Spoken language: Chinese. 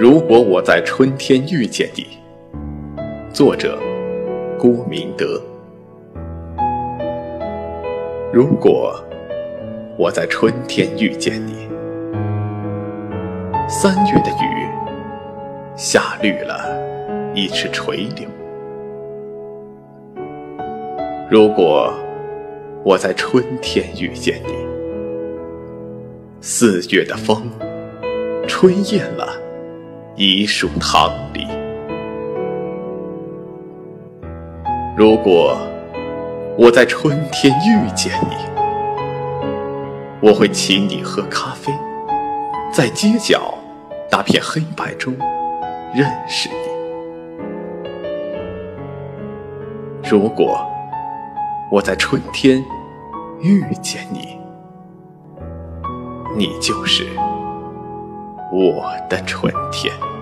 如果我在春天遇见你，作者郭明德。如果我在春天遇见你，三月的雨下绿了一池垂柳。如果我在春天遇见你，四月的风吹艳了。一树棠梨。如果我在春天遇见你，我会请你喝咖啡，在街角那片黑白中认识你。如果我在春天遇见你，你就是。我的春天。